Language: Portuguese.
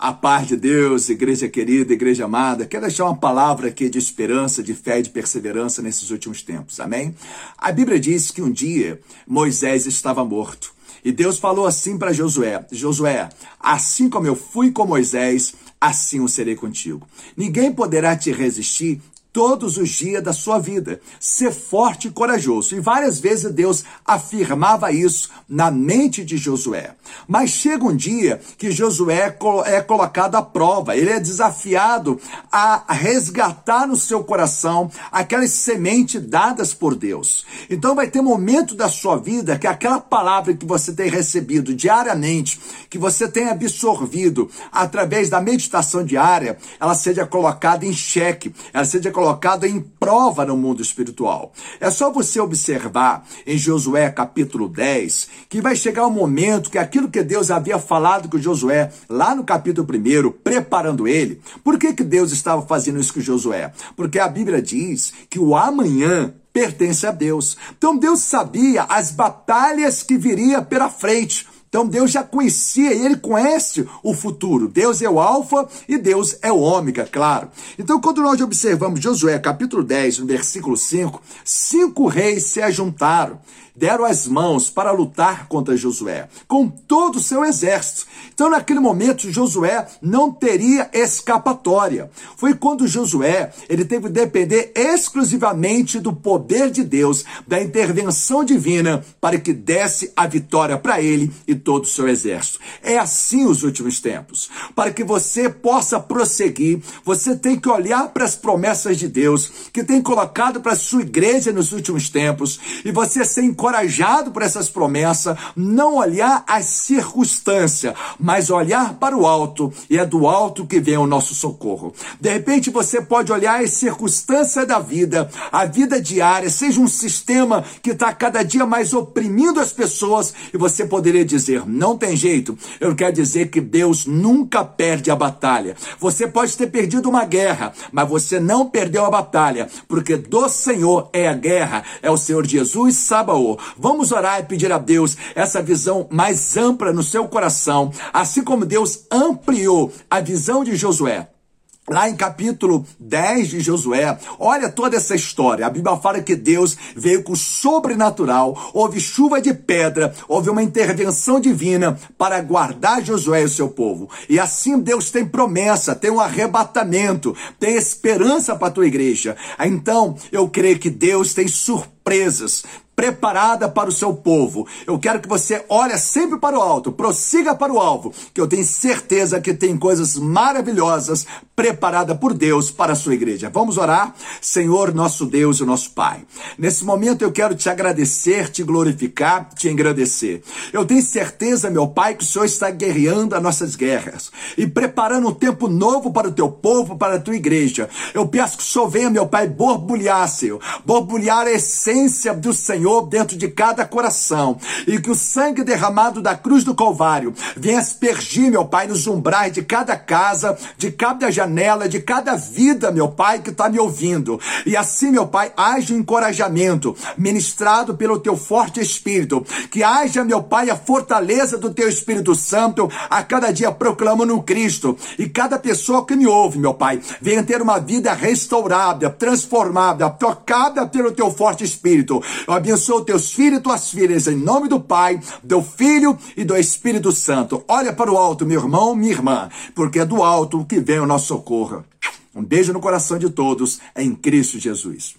A paz de Deus, igreja querida, igreja amada, quero deixar uma palavra aqui de esperança, de fé e de perseverança nesses últimos tempos, amém? A Bíblia diz que um dia Moisés estava morto e Deus falou assim para Josué: Josué, assim como eu fui com Moisés, assim eu serei contigo. Ninguém poderá te resistir todos os dias da sua vida. Ser forte e corajoso. E várias vezes Deus afirmava isso na mente de Josué. Mas chega um dia que Josué é colocado à prova, ele é desafiado a resgatar no seu coração aquelas sementes dadas por Deus. Então vai ter momento da sua vida que aquela palavra que você tem recebido diariamente, que você tem absorvido através da meditação diária, ela seja colocada em xeque, ela seja colocado em prova no mundo espiritual. É só você observar em Josué capítulo 10 que vai chegar o um momento que aquilo que Deus havia falado com Josué lá no capítulo 1, preparando ele. Por que, que Deus estava fazendo isso com Josué? Porque a Bíblia diz que o amanhã pertence a Deus. Então Deus sabia as batalhas que viria pela frente. Então Deus já conhecia e ele conhece o futuro. Deus é o alfa e Deus é o ômega, claro. Então quando nós observamos Josué capítulo 10, no versículo 5, cinco reis se ajuntaram deram as mãos para lutar contra Josué, com todo o seu exército. Então, naquele momento, Josué não teria escapatória. Foi quando Josué ele teve que depender exclusivamente do poder de Deus, da intervenção divina, para que desse a vitória para ele e todo o seu exército. É assim os últimos tempos. Para que você possa prosseguir, você tem que olhar para as promessas de Deus que tem colocado para a sua igreja nos últimos tempos e você ser encorajado encorajado por essas promessas, não olhar as circunstâncias, mas olhar para o alto, e é do alto que vem o nosso socorro. De repente você pode olhar as circunstâncias da vida, a vida diária, seja um sistema que está cada dia mais oprimindo as pessoas, e você poderia dizer: não tem jeito. Eu quero dizer que Deus nunca perde a batalha. Você pode ter perdido uma guerra, mas você não perdeu a batalha, porque do Senhor é a guerra, é o Senhor Jesus Sabaô. Vamos orar e pedir a Deus essa visão mais ampla no seu coração, assim como Deus ampliou a visão de Josué. Lá em capítulo 10 de Josué, olha toda essa história. A Bíblia fala que Deus veio com sobrenatural, houve chuva de pedra, houve uma intervenção divina para guardar Josué e o seu povo. E assim Deus tem promessa, tem um arrebatamento, tem esperança para a tua igreja. Então, eu creio que Deus tem surpresas, preparada para o seu povo. Eu quero que você olhe sempre para o alto, prossiga para o alvo, que eu tenho certeza que tem coisas maravilhosas preparadas por Deus para a sua igreja. Vamos orar? Senhor, nosso Deus e nosso Pai. Nesse momento eu quero te agradecer, te glorificar, te agradecer. Eu tenho certeza, meu Pai, que o Senhor está guerreando as nossas guerras e preparando um tempo novo para o teu povo, para a tua igreja. Eu peço que o Senhor venha, meu Pai, borbulhar, Senhor, borbulhar a essência do Senhor Senhor dentro de cada coração e que o sangue derramado da cruz do Calvário venha aspergir, meu Pai, nos umbrais de cada casa, de cada janela, de cada vida, meu Pai, que está me ouvindo. E assim, meu Pai, haja um encorajamento ministrado pelo teu forte Espírito, que haja, meu Pai, a fortaleza do teu Espírito Santo a cada dia proclamando Cristo e cada pessoa que me ouve, meu Pai, venha ter uma vida restaurada, transformada, tocada pelo teu forte Espírito. Eu abençoe abençoo teus filhos e tuas filhas, em nome do Pai, do Filho e do Espírito Santo. Olha para o alto, meu irmão, minha irmã, porque é do alto que vem o nosso socorro. Um beijo no coração de todos, em Cristo Jesus.